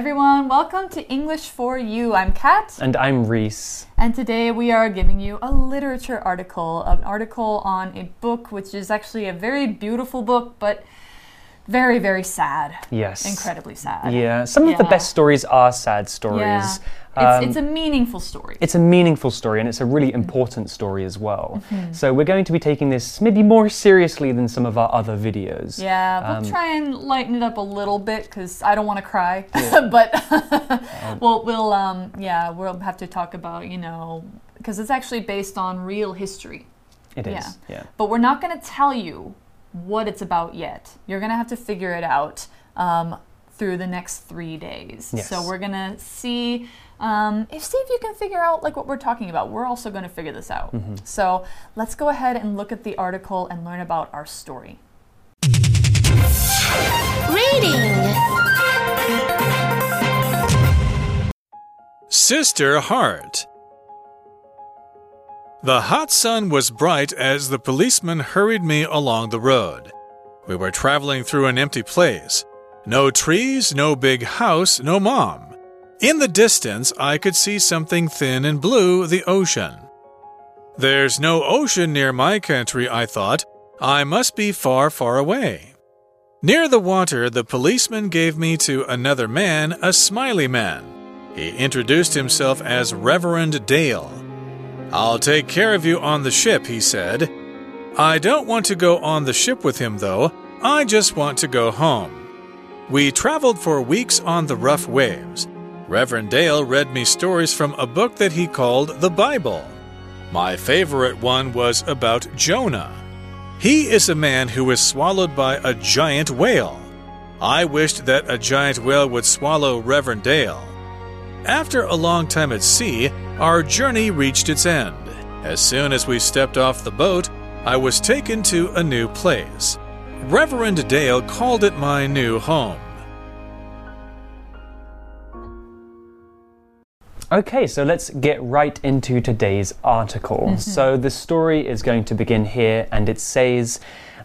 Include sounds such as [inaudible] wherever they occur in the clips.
Hi everyone, welcome to English for You. I'm Kat. And I'm Reese. And today we are giving you a literature article, an article on a book which is actually a very beautiful book, but very, very sad. Yes. Incredibly sad. Yeah, some of the best stories are sad stories. Yeah. Um, It's, it's a meaningful story. it's a meaningful story and it's a really important story as well. So we're going to be taking this maybe more seriously than some of our other videos. Yeah, we'll Um, try and lighten it up a little bit because I don't want to cry. [laughs] but [laughs] we'll, we'll, um, yeah, we'll have to talk about, you know, because it's actually based on real history. It is. Yeah. Yeah. But we're not going to tell you what it's about yet. You're going to have to figure it out um, through the next three days. Yes. So we're going to see. Um, if see if you can figure out like what we're talking about. We're also going to figure this out. Mm-hmm. So let's go ahead and look at the article and learn about our story. Reading. Sister Heart. The hot sun was bright as the policeman hurried me along the road. We were traveling through an empty place. No trees, no big house, no mom. In the distance, I could see something thin and blue the ocean. There's no ocean near my country, I thought. I must be far, far away. Near the water, the policeman gave me to another man, a smiley man. He introduced himself as Reverend Dale. I'll take care of you on the ship, he said. I don't want to go on the ship with him, though. I just want to go home. We traveled for weeks on the rough waves. Reverend Dale read me stories from a book that he called the Bible. My favorite one was about Jonah. He is a man who was swallowed by a giant whale. I wished that a giant whale would swallow Reverend Dale. After a long time at sea, our journey reached its end. As soon as we stepped off the boat, I was taken to a new place. Reverend Dale called it my new home. Okay, so let's get right into today's article. Mm-hmm. So the story is going to begin here, and it says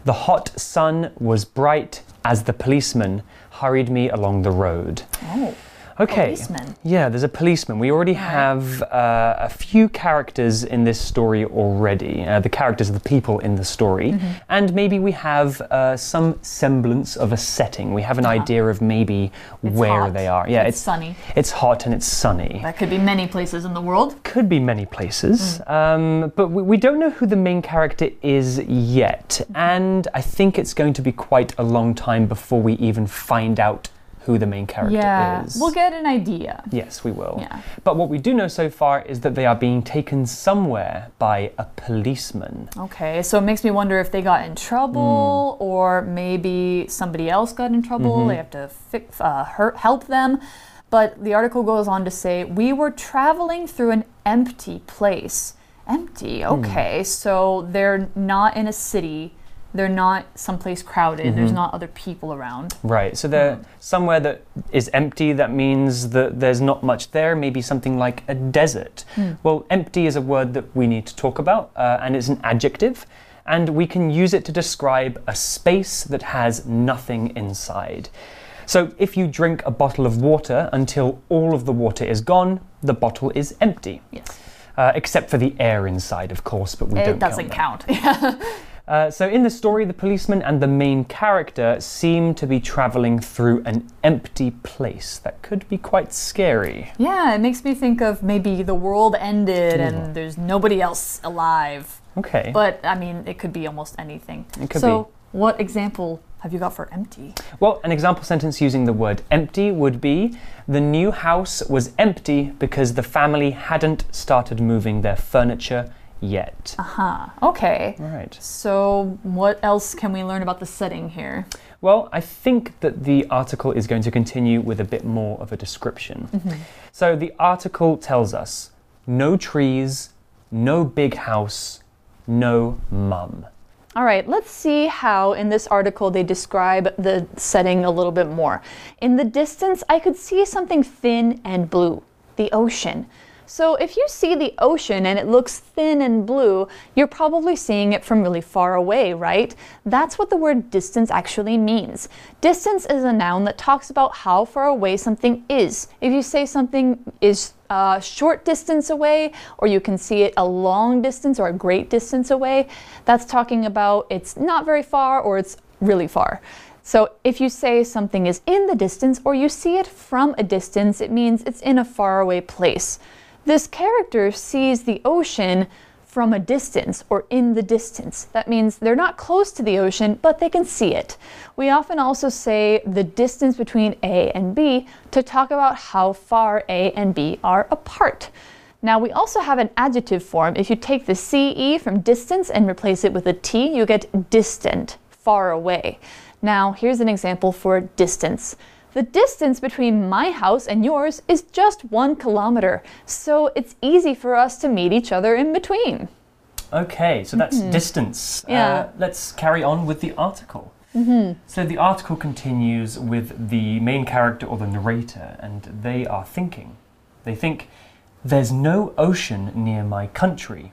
The hot sun was bright as the policeman hurried me along the road. Oh, Okay. policeman. Yeah, there's a policeman. We already have uh, a few characters in this story already. Uh, the characters are the people in the story. Mm-hmm. And maybe we have uh, some semblance of a setting. We have an idea of maybe where Uh-huh. hot. they are. Yeah, It's sunny. It's hot and it's sunny. that could be many places in the world. Could be many places, Mm. um, but we, we don't know who the main character is yet. Mm-hmm. And I think it's going to be quite a long time before we even find out who the main character Yeah, is. we'll get an idea. Yes, we will. Yeah. But what we do know so far is that they are being taken somewhere by a policeman. Okay, so it makes me wonder if they got in trouble Hmm. or maybe somebody else got in trouble. Mm-hmm. They have to fix, uh, hurt, help them. But the article goes on to say we were traveling through an empty place. Empty, Hmm. okay, so they're not in a city. They're not someplace crowded. There's Mm-hmm. not other people around. Right, so they're somewhere that is empty, that means that there's not much there, maybe something like a desert. Well, empty is a word that we need to talk about, uh, and it's an adjective, and we can use it to describe a space that has nothing inside. So if you drink a bottle of water until all of the water is gone, the bottle is empty. Yes. Uh, except for the air inside, of course, but we don't It doesn't count. count. [laughs] Uh, so, in the story, the policeman and the main character seem to be traveling through an empty place. That could be quite scary. yeah, it makes me think of maybe the world ended and there's nobody else alive. Okay. But I mean, it could be almost anything. It could so, what example have you got for empty? well, an example sentence using the word empty would be The new house was empty because the family hadn't started moving their furniture yet. Uh huh. Okay. Right. So, what else can we learn about the setting here? Well, I think that the article is going to continue with a bit more of a description. So the article tells us no trees, no big house, no mum. All right, let's see how in this article they describe the setting a little bit more. In the distance, I could see something thin and blue, the ocean. So if you see the ocean and it looks thin and blue, you're probably seeing it from really far away, right? That's what the word distance actually means. Distance is a noun that talks about how far away something is. If you say something is a short distance away, or you can see it a long distance or a great distance away, that's talking about it's not very far or it's really far. So if you say something is in the distance or you see it from a distance, it means it's in a faraway place. This character sees the ocean from a distance or in the distance. That means they're not close to the ocean, but they can see it. We often also say the distance between A and B to talk about how far A and B are apart. Now, we also have an adjective form. If you take the CE from distance and replace it with a T, you get distant, far away. Now, here's an example for distance. The distance between my house and yours is just one kilometer, so it's easy for us to meet each other in between. Okay, so that's distance. Mm-hmm. Yeah. Uh, let's carry on with the article. Mm -hmm. So the article continues with the main character or the narrator, and they are thinking. They think, There's no ocean near my country,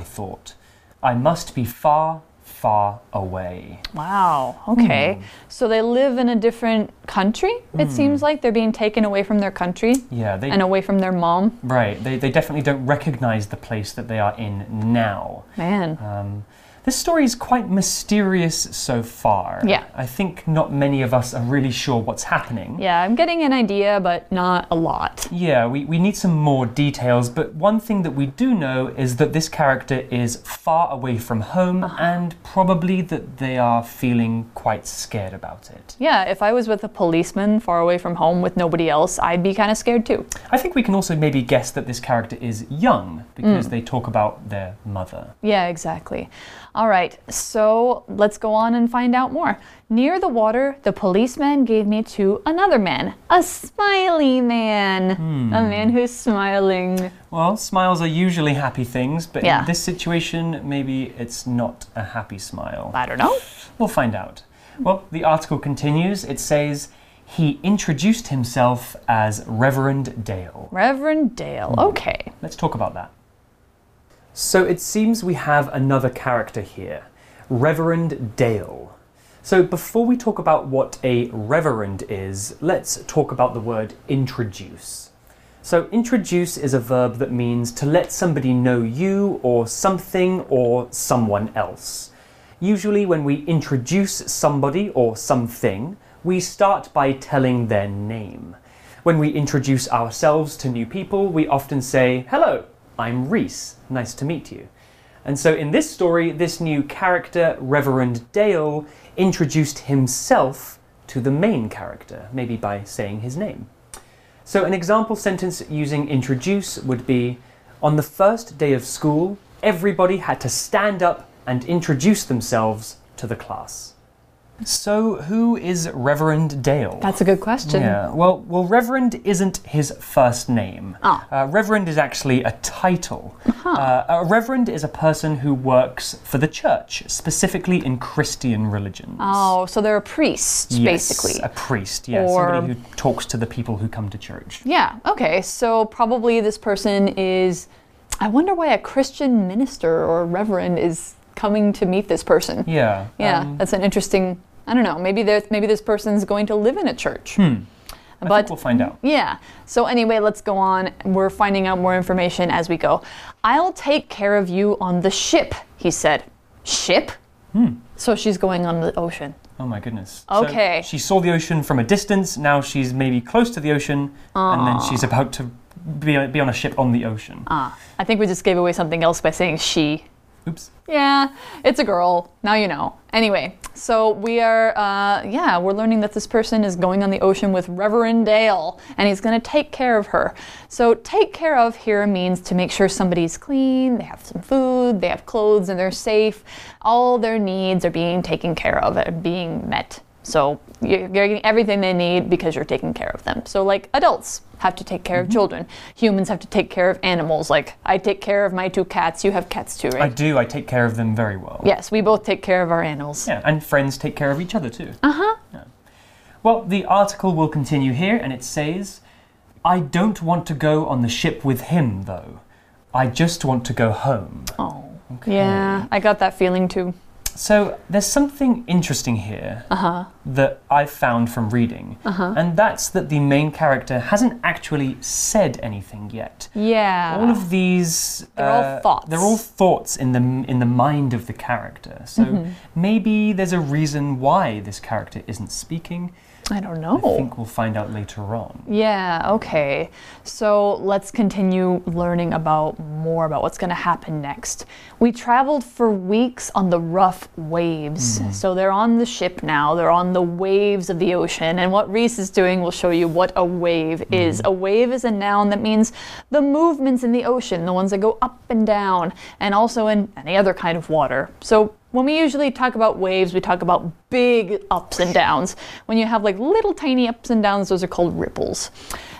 I thought. I must be far, far away. Wow, okay. So they live in a different country, it seems like. They're being taken away from their country Yeah, they and away from their mom. right. They, they definitely don't recognize the place that they are in now. Man. Um, this story is quite mysterious so far. Yeah. I think not many of us are really sure what's happening. Yeah, I'm getting an idea, but not a lot. Yeah, we, we need some more details, but one thing that we do know is that this character is far away from home ah. and probably that they are feeling quite scared about it. Yeah, if I was with a policeman far away from home with nobody else, I'd be kind of scared too. I think we can also maybe guess that this character is young because mm. they talk about their mother. Yeah, exactly. All right, so let's go on and find out more. Near the water, the policeman gave me to another man, a smiley man, a hmm. man who's smiling. Well, smiles are usually happy things, but Yeah. in this situation, maybe it's not a happy smile. I don't know. We'll find out. Well, the article continues. It says, he introduced himself as Reverend Dale. Reverend Dale. Hmm. Okay. Let's talk about that. So it seems we have another character here, Reverend Dale. So before we talk about what a reverend is, let's talk about the word introduce. So introduce is a verb that means to let somebody know you or something or someone else. Usually, when we introduce somebody or something, we start by telling their name. When we introduce ourselves to new people, we often say, Hello, I'm Reese. Nice to meet you. And so in this story, this new character, Reverend Dale, introduced himself to the main character, maybe by saying his name. So an example sentence using introduce would be On the first day of school, everybody had to stand up and introduce themselves to the class. So, who is Reverend Dale? That's a good question. Yeah, well, well, Reverend isn't his first name. Ah. Uh, Reverend is actually a title. Uh, a Reverend is a person who works for the church, specifically in Christian religions. Oh, so they're a priest, Yes, basically. a priest, yeah, Or- somebody who talks to the people who come to church. Yeah, okay. So probably this person is. I wonder why a Christian minister or reverend is coming to meet this person. Yeah. Yeah, um, that's an interesting. I don't know. Maybe there's maybe this person's going to live in a church. Hmm. But we'll find out. yeah. So anyway, let's go on. We're finding out more information as we go. I'll take care of you on the ship, he said. Ship? Hmm. So she's going on the ocean. Oh my goodness. So Okay. she saw the ocean from a distance. Now she's maybe close to the ocean, and then she's about to be, be on a ship on the ocean. Ah, I think we just gave away something else by saying she. Oops. Yeah, it's a girl. Now you know. Anyway, so we are, uh, yeah, we're learning that this person is going on the ocean with Reverend Dale, and he's going to take care of her. So, take care of here means to make sure somebody's clean, they have some food, they have clothes, and they're safe. All their needs are being taken care of, and being met. So, you're getting everything they need because you're taking care of them. So, like adults have to take care of children, humans have to take care of animals. Like, I take care of my two cats, you have cats too, right? I do. I take care of them very well. Yes, we both take care of our animals. Yeah, and friends take care of each other too. Uh huh. Well, the article will continue here, and it says I don't want to go on the ship with him, though. I just want to go home. Oh. Okay. Yeah, I got that feeling too. So there's something interesting here that I've found from reading, and that's that the main character hasn't actually said anything yet. Yeah. all of these They're all uh, thoughts. they're all thoughts in the in the mind of the character so Mm-hmm. maybe there's a reason why this character isn't speaking I don't know. i think we'll find out later on Yeah, okay. So let's continue learning about more about what's going to happen next. We traveled for weeks on the rough waves. Mm-hmm. So they're on the ship now, they're on the waves of the ocean. And what Reese is doing will show you what a wave mm-hmm. is. A wave is a noun that means the movements in the ocean, the ones that go up and down, and also in any other kind of water. So when we usually talk about waves, we talk about big ups and downs. When you have like little tiny ups and downs, those are called ripples.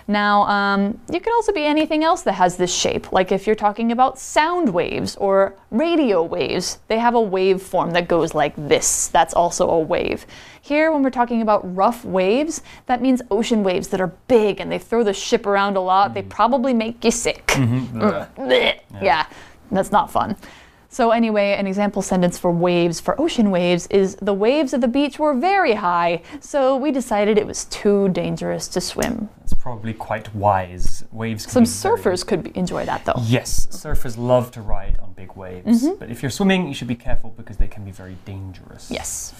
Now, um, you can also be anything else that has this shape, like if you're talking about sound waves or radio waves, they have a waveform that goes like this. That's also a wave. Here, when we're talking about rough waves, that means ocean waves that are big and they throw the ship around a lot. They probably make you sick. [laughs] Blech. Yeah, that's not fun. So, anyway, an example sentence for waves, for ocean waves, is the waves of the beach were very high, so we decided it was too dangerous to swim. That's probably quite wise waves can Some be very- surfers could be, enjoy that though. yes surfers love to ride on big waves Mm-hmm. but if you're swimming you should be careful because they can be very dangerous Yes.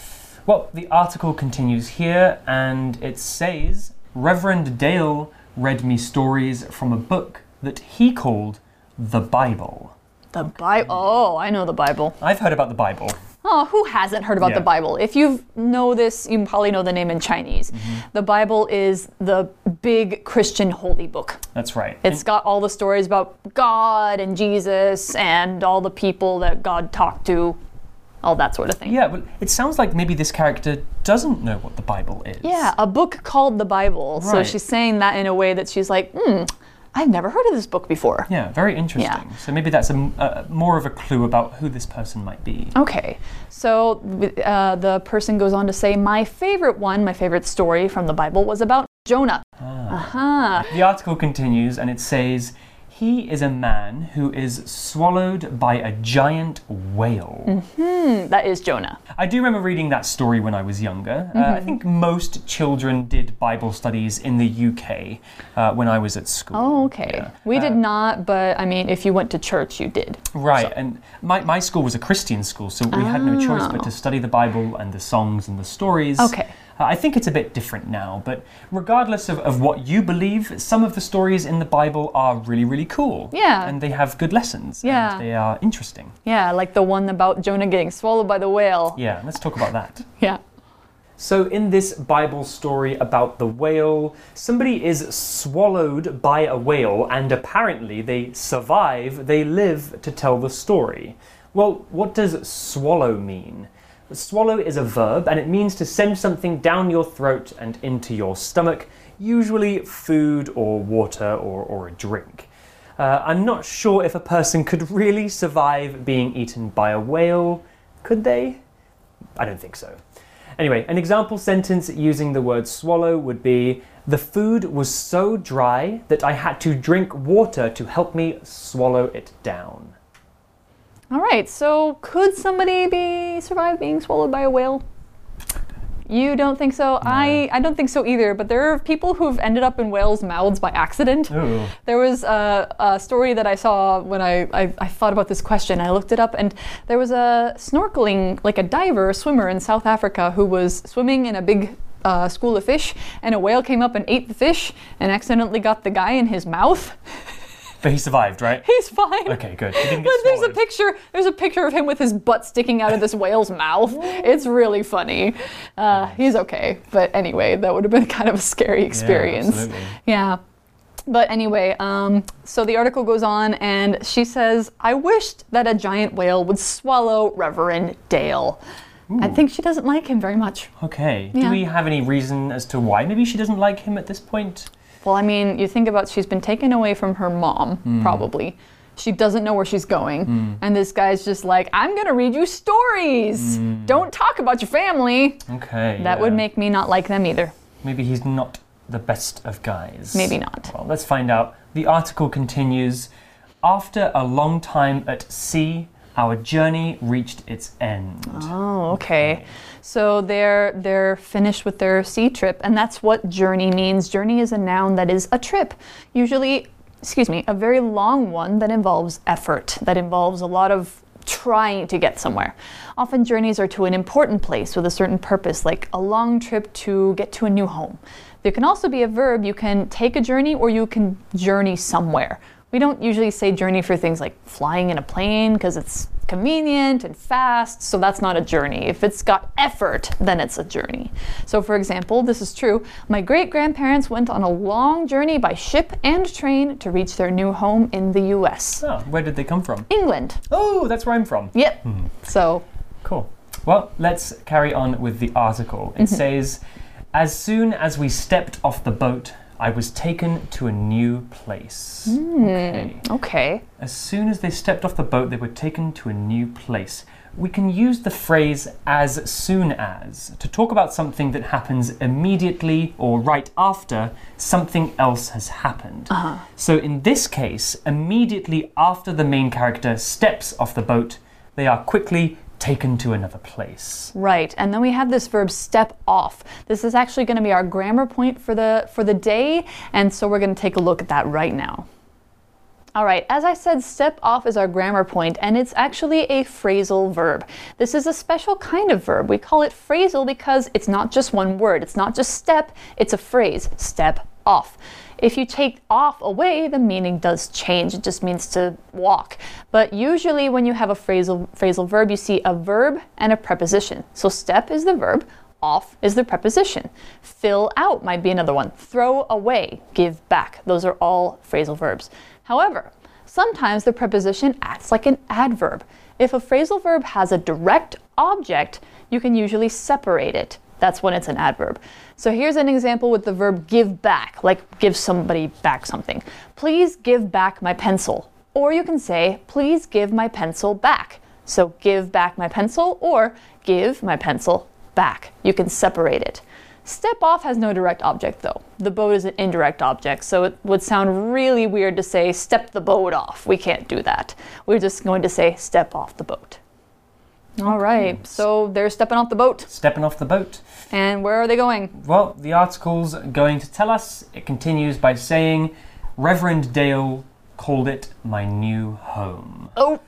Well, the article continues here and it says Reverend Dale read me stories from a book that he called the Bible. The Bible. Oh, I know the Bible. I've heard about the Bible. Oh, who hasn't heard about Yeah. the Bible? If you know this, you probably know the name in Chinese. Mm-hmm. The Bible is the big Christian holy book. That's right. It's got all the stories about God and Jesus and all the people that God talked to, all that sort of thing. yeah, but it sounds like maybe this character doesn't know what the Bible is. Yeah, a book called the Bible. So she's saying that in a way that she's like, hmm, I've never heard of this book before. Yeah, very interesting. Yeah. So maybe that's a, more of a clue about who this person might be. Okay, so uh, the person goes on to say, My favorite one, my favorite story from the Bible was about Jonah. Aha. The article continues and it says, He is a man who is swallowed by a giant whale. That is Jonah. I do remember reading that story when I was younger. Uh, I think most children did Bible studies in the UK uh, when I was at school. Oh, okay. Yeah. We did Uh, not, but I mean, if you went to church, you did. Right, and my, my school was a Christian school, so we had no choice but to study the Bible and the songs and the stories. Oh. Okay. Uh, I think it's a bit different now, but regardless of, of what you believe, some of the stories in the Bible are really, really cool. Yeah. And they have good lessons. Yeah. And they are interesting. Yeah, like the one about Jonah getting swallowed by the whale. Yeah, let's talk about that. [laughs] Yeah. So, in this Bible story about the whale, somebody is swallowed by a whale, and apparently they survive, they live to tell the story. Well, what does swallow mean? Swallow is a verb, and it means to send something down your throat and into your stomach, usually food or water or, or a drink. Uh, I'm not sure if a person could really survive being eaten by a whale. Could they? I don't think so. Anyway, an example sentence using the word swallow would be The food was so dry that I had to drink water to help me swallow it down. All right, so could somebody be survive being swallowed by a whale? You don't think so? I, I don't think so either, but there are people who've ended up in whales' mouths by accident. Ooh. There was a, a story that I saw when I, I, I thought about this question. I looked it up, and there was a snorkeling, like a diver, a swimmer in South Africa who was swimming in a big uh, school of fish, and a whale came up and ate the fish and accidentally got the guy in his mouth. [laughs] But he survived, right? [laughs] He's fine. Okay, good. He didn't get But there's a picture. There's a picture of him with his butt sticking out of this whale's [laughs] mouth. It's really funny. Uh, he's okay, but anyway, that would have been [laughs] kind of a scary experience. absolutely. Yeah. But anyway, um, so the article goes on, and she says, "I wished that a giant whale would swallow Reverend Dale." I think she doesn't like him very much. Okay. Yeah. Do we have any reason as to why maybe she doesn't like him at this point? Well, I mean, you think about she's been taken away from her mom, Hmm. probably. She doesn't know where she's going. And this guy's just like, I'm going to read you stories. Don't talk about your family. Okay. That would Hmm. make me not like them either. Maybe he's not the best of guys? Maybe not. Well, let's find out. The article continues After a long time at sea, our journey reached its end. Oh, okay. So they're they're finished with their sea trip, and that's what journey means. Journey is a noun that is a trip, usually, excuse me, a very long one that involves effort, that involves a lot of trying to get somewhere. Often journeys are to an important place with a certain purpose, like a long trip to get to a new home. There can also be a verb. You can take a journey or you can journey somewhere. We don't usually say journey for things like flying in a plane because it's convenient and fast, so that's not a journey. If it's got effort, then it's a journey. So, for example, this is true. My great grandparents went on a long journey by ship and train to reach their new home in the US. Oh, ah, where did they come from? England. Oh, that's where I'm from. Yep. Hmm. So, Cool. Well, let's carry on with the article. It mm-hmm. says, As soon as we stepped off the boat, I was taken to a new place. Hmm. Okay. okay. As soon as they stepped off the boat, they were taken to a new place. We can use the phrase as soon as to talk about something that happens immediately or right after something else has happened. Uh-huh. So in this case, immediately after the main character steps off the boat, they are quickly taken to another place. Right. And then we have this verb step off. This is actually going to be our grammar point for the for the day, and so we're going to take a look at that right now. All right, as I said, step off is our grammar point, and it's actually a phrasal verb. This is a special kind of verb. We call it phrasal because it's not just one word, it's not just step, it's a phrase step off. If you take off away, the meaning does change. It just means to walk. But usually, when you have a phrasal, phrasal verb, you see a verb and a preposition. So, step is the verb, off is the preposition. Fill out might be another one. Throw away, give back. Those are all phrasal verbs. However, sometimes the preposition acts like an adverb. If a phrasal verb has a direct object, you can usually separate it. That's when it's an adverb. So here's an example with the verb give back, like give somebody back something. Please give back my pencil. Or you can say, please give my pencil back. So give back my pencil or give my pencil back. You can separate it. Step off has no direct object though. The boat is an indirect object, so it would sound really weird to say step the boat off. We can't do that. We're just going to say step off the boat. All right, so they're stepping off the boat. Stepping off the boat. And where are they going? Well, the article's going to tell us. It continues by saying, Reverend Dale called it my new home. Oh,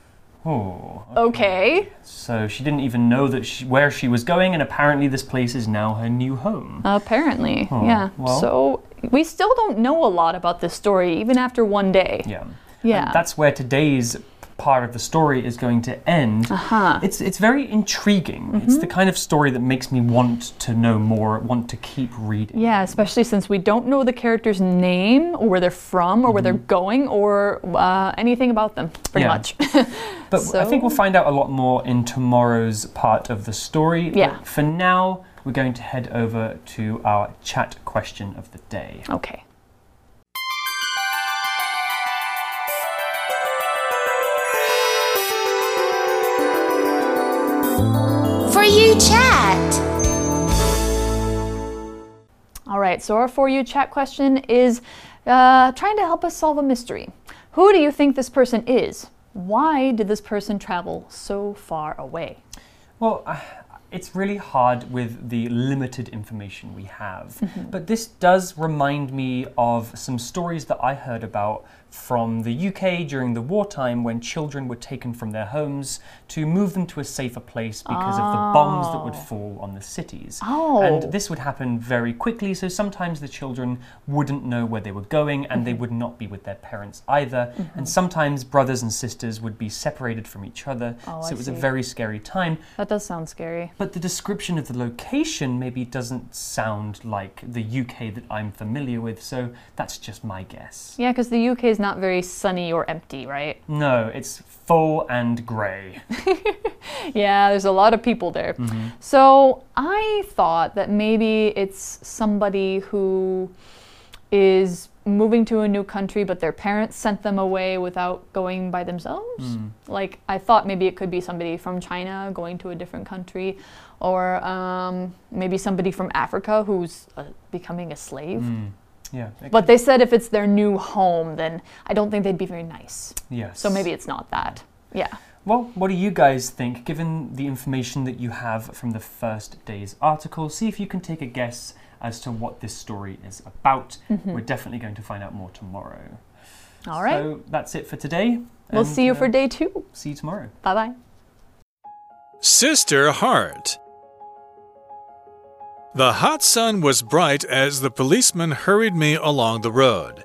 Oh, okay. so she didn't even know that she, where she was going, and apparently this place is now her new home. Apparently, hmm, yeah. well. So we still don't know a lot about this story, even after one day. Yeah. Yeah. And that's where today's part of the story is going to end. Uh-huh. It's it's very intriguing. It's the kind of story that makes me want to know more, want to keep reading. Yeah, especially since we don't know the character's name or where they're from or where they're going or uh, anything about them, pretty Mm-hmm. Yeah. much. [laughs] But I think we'll find out a lot more in tomorrow's part of the story. But Yeah. for now, we're going to head over to our chat question of the day. okay. All right, so our For You chat question is uh, trying to help us solve a mystery. Who do you think this person is? Why did this person travel so far away? Well, uh, it's really hard with the limited information we have. But this does remind me of some stories that I heard about from the UK during the wartime when children were taken from their homes to move them to a safer place because of the bombs that would fall on the cities. Oh. And this would happen very quickly, so sometimes the children wouldn't know where they were going and they Mm-hmm. would not be with their parents either. And sometimes brothers and sisters would be separated from each other. Oh, so I it was a very scary time. That does sound scary. But the description of the location maybe doesn't sound like the UK that I'm familiar with, so that's just my guess. Yeah, because the UK is not very sunny or empty, right? No, it's full and grey. [laughs] Yeah, there's a lot of people there. So I thought that maybe it's somebody who is moving to a new country, but their parents sent them away without going by themselves. Like, I thought maybe it could be somebody from China going to a different country, or um, maybe somebody from Africa who's uh, becoming a slave. Yeah. But they said if it's their new home, then I don't think they'd be very nice. could- yes. So maybe it's not that. Yeah. Well, what do you guys think, given the information that you have from the first day's article? See if you can take a guess as to what this story is about. We're definitely going to find out more tomorrow. All right. So that's it for today. we'll and, see you uh, for day two. See you tomorrow. Bye bye. Sister Heart. The hot sun was bright as the policeman hurried me along the road.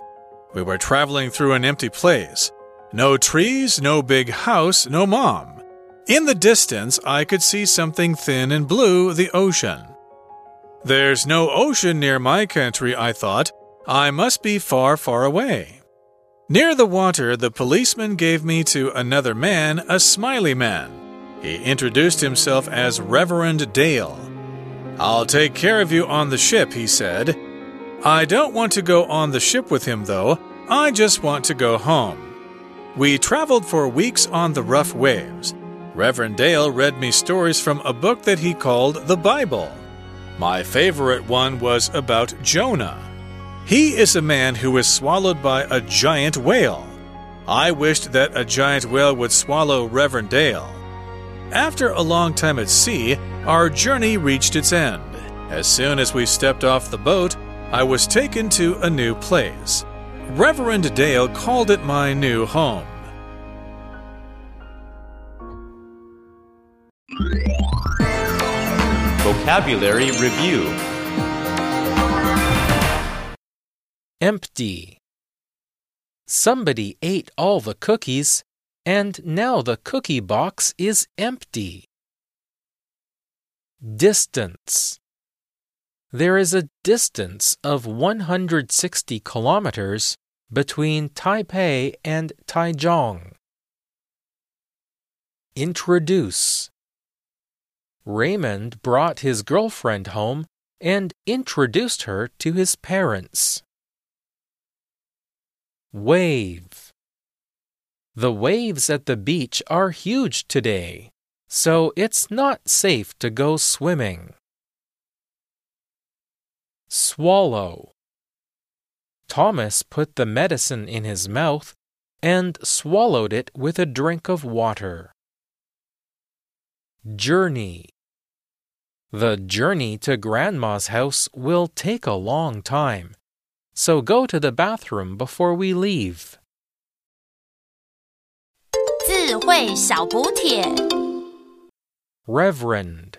We were traveling through an empty place. No trees, no big house, no mom. In the distance, I could see something thin and blue the ocean. There's no ocean near my country, I thought. I must be far, far away. Near the water, the policeman gave me to another man, a smiley man. He introduced himself as Reverend Dale. I'll take care of you on the ship, he said. I don't want to go on the ship with him, though. I just want to go home. We traveled for weeks on the rough waves. Reverend Dale read me stories from a book that he called the Bible. My favorite one was about Jonah. He is a man who was swallowed by a giant whale. I wished that a giant whale would swallow Reverend Dale. After a long time at sea, our journey reached its end. As soon as we stepped off the boat, I was taken to a new place. Reverend Dale called it my new home. Vocabulary Review Empty. Somebody ate all the cookies, and now the cookie box is empty. Distance. There is a distance of 160 kilometers between Taipei and Taichung. Introduce. Raymond brought his girlfriend home and introduced her to his parents. Wave. The waves at the beach are huge today, so it's not safe to go swimming. Swallow. Thomas put the medicine in his mouth and swallowed it with a drink of water. Journey. The journey to Grandma's house will take a long time, so go to the bathroom before we leave. 智慧小补帖。 Reverend.